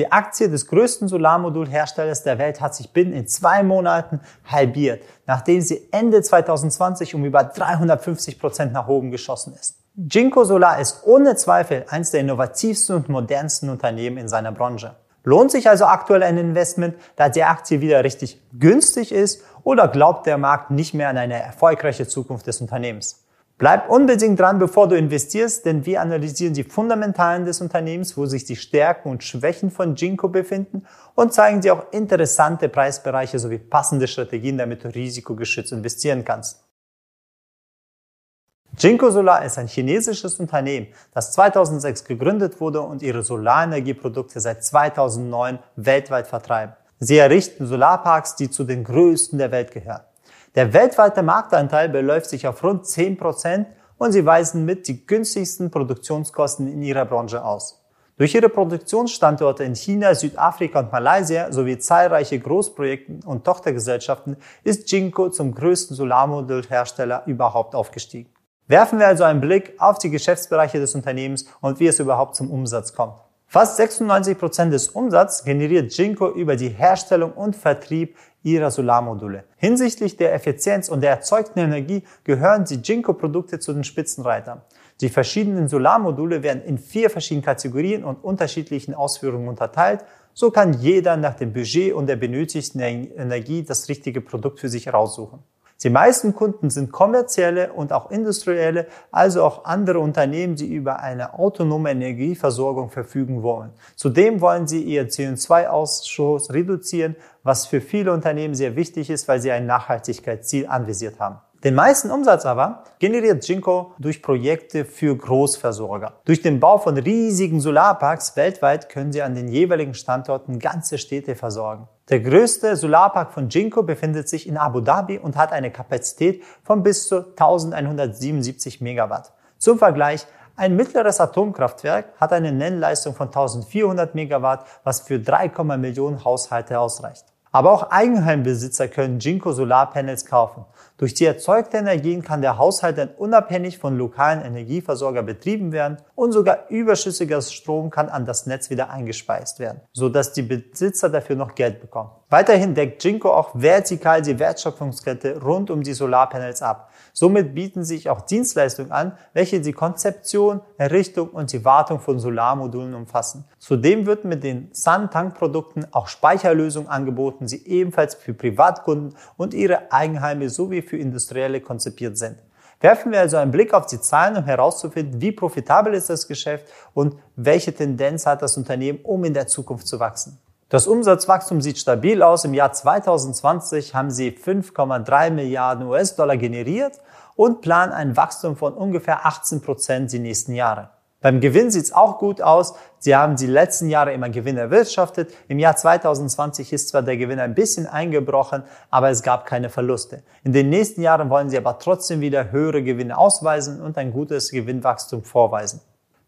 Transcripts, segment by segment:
Die Aktie des größten Solarmodulherstellers der Welt hat sich binnen in zwei Monaten halbiert, nachdem sie Ende 2020 um über 350 Prozent nach oben geschossen ist. Jinko Solar ist ohne Zweifel eines der innovativsten und modernsten Unternehmen in seiner Branche. Lohnt sich also aktuell ein Investment, da die Aktie wieder richtig günstig ist oder glaubt der Markt nicht mehr an eine erfolgreiche Zukunft des Unternehmens? Bleib unbedingt dran, bevor du investierst, denn wir analysieren die Fundamentalen des Unternehmens, wo sich die Stärken und Schwächen von Jinko befinden und zeigen dir auch interessante Preisbereiche sowie passende Strategien, damit du risikogeschützt investieren kannst. Jinko Solar ist ein chinesisches Unternehmen, das 2006 gegründet wurde und ihre Solarenergieprodukte seit 2009 weltweit vertreiben. Sie errichten Solarparks, die zu den größten der Welt gehören. Der weltweite Marktanteil beläuft sich auf rund 10 Prozent und sie weisen mit die günstigsten Produktionskosten in ihrer Branche aus. Durch ihre Produktionsstandorte in China, Südafrika und Malaysia sowie zahlreiche Großprojekte und Tochtergesellschaften ist Jinko zum größten Solarmodulhersteller überhaupt aufgestiegen. Werfen wir also einen Blick auf die Geschäftsbereiche des Unternehmens und wie es überhaupt zum Umsatz kommt. Fast 96 Prozent des Umsatzes generiert Jinko über die Herstellung und Vertrieb ihrer Solarmodule. Hinsichtlich der Effizienz und der erzeugten Energie gehören die Jinko-Produkte zu den Spitzenreitern. Die verschiedenen Solarmodule werden in vier verschiedenen Kategorien und unterschiedlichen Ausführungen unterteilt. So kann jeder nach dem Budget und der benötigten Energie das richtige Produkt für sich heraussuchen. Die meisten Kunden sind kommerzielle und auch industrielle, also auch andere Unternehmen, die über eine autonome Energieversorgung verfügen wollen. Zudem wollen sie ihr CO2-Ausschuss reduzieren, was für viele Unternehmen sehr wichtig ist, weil sie ein Nachhaltigkeitsziel anvisiert haben. Den meisten Umsatz aber generiert Jinko durch Projekte für Großversorger. Durch den Bau von riesigen Solarparks weltweit können sie an den jeweiligen Standorten ganze Städte versorgen. Der größte Solarpark von Jinko befindet sich in Abu Dhabi und hat eine Kapazität von bis zu 1177 Megawatt. Zum Vergleich, ein mittleres Atomkraftwerk hat eine Nennleistung von 1400 Megawatt, was für 3, Millionen Haushalte ausreicht. Aber auch Eigenheimbesitzer können Jinko Solarpanels kaufen. Durch die erzeugte Energien kann der Haushalt dann unabhängig von lokalen Energieversorger betrieben werden und sogar überschüssiger Strom kann an das Netz wieder eingespeist werden, sodass die Besitzer dafür noch Geld bekommen. Weiterhin deckt Jinko auch vertikal die Wertschöpfungskette rund um die Solarpanels ab. Somit bieten sich auch Dienstleistungen an, welche die Konzeption, Errichtung und die Wartung von Solarmodulen umfassen. Zudem wird mit den Sun-Tank-Produkten auch Speicherlösungen angeboten, die ebenfalls für Privatkunden und ihre Eigenheime sowie für Industrielle konzipiert sind. Werfen wir also einen Blick auf die Zahlen, um herauszufinden, wie profitabel ist das Geschäft und welche Tendenz hat das Unternehmen, um in der Zukunft zu wachsen. Das Umsatzwachstum sieht stabil aus. Im Jahr 2020 haben sie 5,3 Milliarden US-Dollar generiert und planen ein Wachstum von ungefähr 18 Prozent die nächsten Jahre. Beim Gewinn sieht's auch gut aus. Sie haben die letzten Jahre immer Gewinn erwirtschaftet. Im Jahr 2020 ist zwar der Gewinn ein bisschen eingebrochen, aber es gab keine Verluste. In den nächsten Jahren wollen sie aber trotzdem wieder höhere Gewinne ausweisen und ein gutes Gewinnwachstum vorweisen.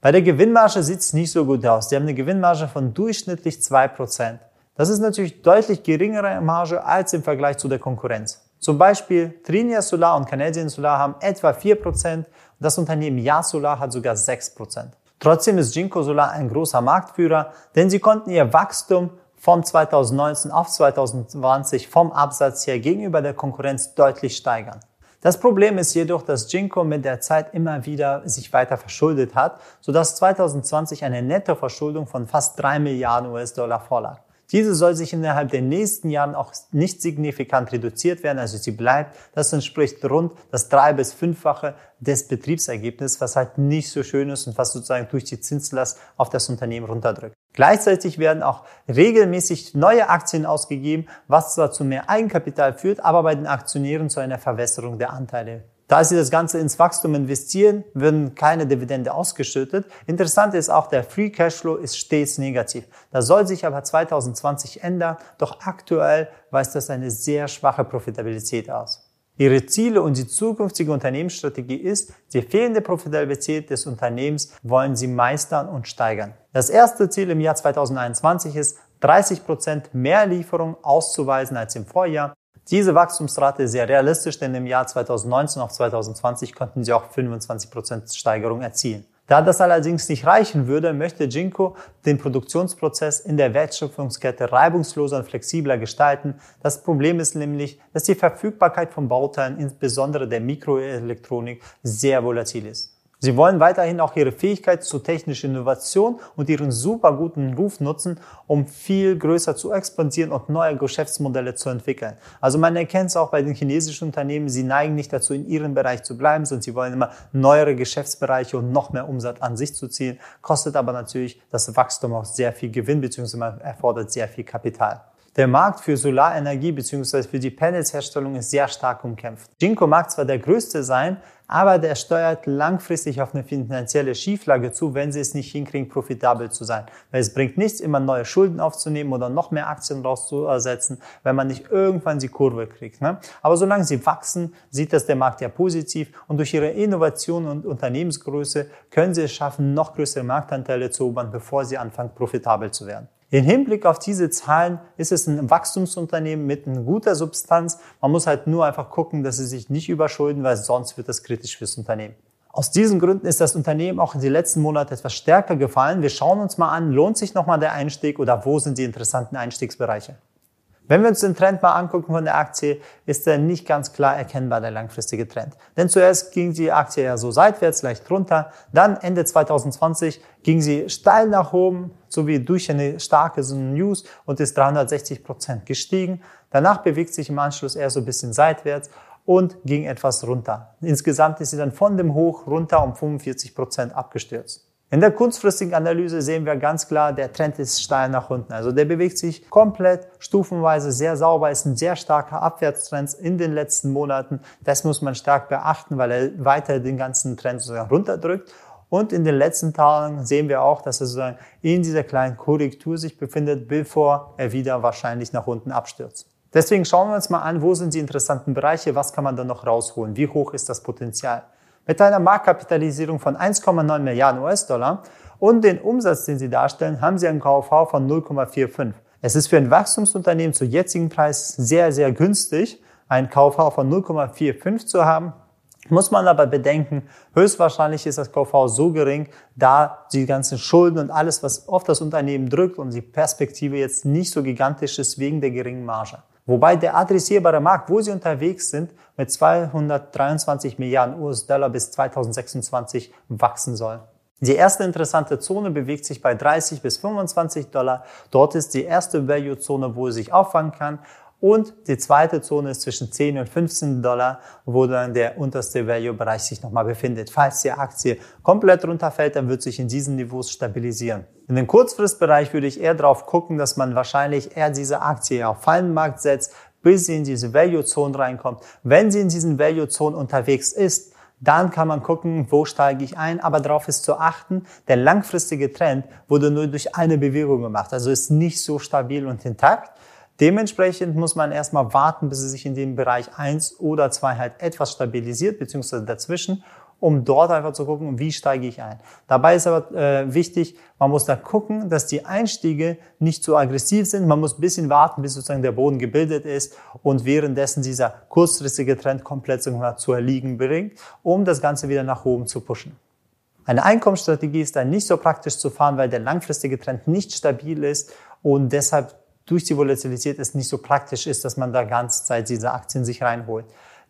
Bei der Gewinnmarge sieht es nicht so gut aus. Die haben eine Gewinnmarge von durchschnittlich 2%. Das ist natürlich deutlich geringere Marge als im Vergleich zu der Konkurrenz. Zum Beispiel Trinia Solar und Canadian Solar haben etwa 4% und das Unternehmen Ja Solar hat sogar 6%. Trotzdem ist Jinko Solar ein großer Marktführer, denn sie konnten ihr Wachstum von 2019 auf 2020 vom Absatz her gegenüber der Konkurrenz deutlich steigern. Das Problem ist jedoch, dass Jinko mit der Zeit immer wieder sich weiter verschuldet hat, sodass 2020 eine Nettoverschuldung von fast drei Milliarden US-Dollar vorlag. Diese soll sich innerhalb der nächsten Jahren auch nicht signifikant reduziert werden, also sie bleibt. Das entspricht rund das drei- bis fünffache des Betriebsergebnisses, was halt nicht so schön ist und was sozusagen durch die Zinslast auf das Unternehmen runterdrückt. Gleichzeitig werden auch regelmäßig neue Aktien ausgegeben, was zwar zu mehr Eigenkapital führt, aber bei den Aktionären zu einer Verwässerung der Anteile da sie das Ganze ins Wachstum investieren, werden keine Dividende ausgeschüttet. Interessant ist auch, der Free Cashflow ist stets negativ. Das soll sich aber 2020 ändern, doch aktuell weist das eine sehr schwache Profitabilität aus. Ihre Ziele und die zukünftige Unternehmensstrategie ist, die fehlende Profitabilität des Unternehmens wollen sie meistern und steigern. Das erste Ziel im Jahr 2021 ist, 30 Prozent mehr Lieferung auszuweisen als im Vorjahr diese Wachstumsrate ist sehr realistisch, denn im Jahr 2019 auf 2020 konnten sie auch 25% Steigerung erzielen. Da das allerdings nicht reichen würde, möchte Jinko den Produktionsprozess in der Wertschöpfungskette reibungsloser und flexibler gestalten. Das Problem ist nämlich, dass die Verfügbarkeit von Bauteilen, insbesondere der Mikroelektronik, sehr volatil ist. Sie wollen weiterhin auch ihre Fähigkeit zur technischen Innovation und ihren super guten Ruf nutzen, um viel größer zu expandieren und neue Geschäftsmodelle zu entwickeln. Also man erkennt es auch bei den chinesischen Unternehmen, sie neigen nicht dazu, in ihrem Bereich zu bleiben, sondern sie wollen immer neuere Geschäftsbereiche und noch mehr Umsatz an sich zu ziehen, kostet aber natürlich das Wachstum auch sehr viel Gewinn bzw. erfordert sehr viel Kapital. Der Markt für Solarenergie bzw. für die Panelsherstellung ist sehr stark umkämpft. Jinko mag zwar der größte sein, aber der steuert langfristig auf eine finanzielle Schieflage zu, wenn sie es nicht hinkriegen, profitabel zu sein. Weil es bringt nichts, immer neue Schulden aufzunehmen oder noch mehr Aktien rauszusetzen, wenn man nicht irgendwann die Kurve kriegt. Ne? Aber solange sie wachsen, sieht das der Markt ja positiv und durch ihre Innovation und Unternehmensgröße können sie es schaffen, noch größere Marktanteile zu erobern, bevor sie anfangen, profitabel zu werden. Im Hinblick auf diese Zahlen ist es ein Wachstumsunternehmen mit einer guter Substanz. Man muss halt nur einfach gucken, dass sie sich nicht überschulden, weil sonst wird das kritisch fürs Unternehmen. Aus diesen Gründen ist das Unternehmen auch in den letzten Monaten etwas stärker gefallen. Wir schauen uns mal an, lohnt sich nochmal der Einstieg oder wo sind die interessanten Einstiegsbereiche? Wenn wir uns den Trend mal angucken von der Aktie, ist er nicht ganz klar erkennbar, der langfristige Trend. Denn zuerst ging die Aktie ja so seitwärts, leicht runter. Dann Ende 2020 ging sie steil nach oben, sowie durch eine starke News und ist 360 Prozent gestiegen. Danach bewegt sich im Anschluss eher so ein bisschen seitwärts und ging etwas runter. Insgesamt ist sie dann von dem Hoch runter um 45 Prozent abgestürzt. In der kurzfristigen Analyse sehen wir ganz klar, der Trend ist steil nach unten. Also der bewegt sich komplett stufenweise sehr sauber, ist ein sehr starker Abwärtstrend in den letzten Monaten. Das muss man stark beachten, weil er weiter den ganzen Trend sozusagen runterdrückt. Und in den letzten Tagen sehen wir auch, dass er sozusagen in dieser kleinen Korrektur sich befindet, bevor er wieder wahrscheinlich nach unten abstürzt. Deswegen schauen wir uns mal an, wo sind die interessanten Bereiche, was kann man da noch rausholen, wie hoch ist das Potenzial. Mit einer Marktkapitalisierung von 1,9 Milliarden US-Dollar und den Umsatz, den sie darstellen, haben sie einen KV von 0,45. Es ist für ein Wachstumsunternehmen zu jetzigen Preis sehr, sehr günstig, einen KV von 0,45 zu haben. Muss man aber bedenken, höchstwahrscheinlich ist das KV so gering, da die ganzen Schulden und alles, was auf das Unternehmen drückt und die Perspektive jetzt nicht so gigantisch ist wegen der geringen Marge. Wobei der adressierbare Markt, wo sie unterwegs sind, mit 223 Milliarden US-Dollar bis 2026 wachsen soll. Die erste interessante Zone bewegt sich bei 30 bis 25 Dollar. Dort ist die erste Value-Zone, wo es sich auffangen kann. Und die zweite Zone ist zwischen 10 und 15 Dollar, wo dann der unterste Value-Bereich sich nochmal befindet. Falls die Aktie komplett runterfällt, dann wird sich in diesen Niveaus stabilisieren. In den Kurzfristbereich würde ich eher darauf gucken, dass man wahrscheinlich eher diese Aktie auf Fallenmarkt setzt, bis sie in diese Value-Zone reinkommt. Wenn sie in diesen Value-Zone unterwegs ist, dann kann man gucken, wo steige ich ein, aber darauf ist zu achten, der langfristige Trend wurde nur durch eine Bewegung gemacht, also ist nicht so stabil und intakt. Dementsprechend muss man erstmal warten, bis es sich in dem Bereich 1 oder 2 halt etwas stabilisiert, beziehungsweise dazwischen, um dort einfach zu gucken, wie steige ich ein. Dabei ist aber äh, wichtig, man muss da gucken, dass die Einstiege nicht zu aggressiv sind. Man muss ein bisschen warten, bis sozusagen der Boden gebildet ist und währenddessen dieser kurzfristige Trend komplett zu erliegen bringt, um das Ganze wieder nach oben zu pushen. Eine Einkommensstrategie ist dann nicht so praktisch zu fahren, weil der langfristige Trend nicht stabil ist und deshalb durch die Volatilität es nicht so praktisch ist, dass man da ganze Zeit diese Aktien sich reinholt.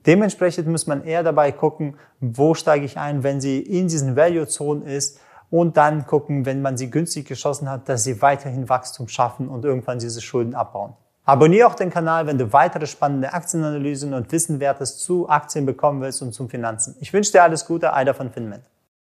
Dementsprechend muss man eher dabei gucken, wo steige ich ein, wenn sie in diesen Value-Zonen ist und dann gucken, wenn man sie günstig geschossen hat, dass sie weiterhin Wachstum schaffen und irgendwann diese Schulden abbauen. Abonniere auch den Kanal, wenn du weitere spannende Aktienanalysen und Wissenwertes zu Aktien bekommen willst und zum Finanzen. Ich wünsche dir alles Gute, Eider von Finment.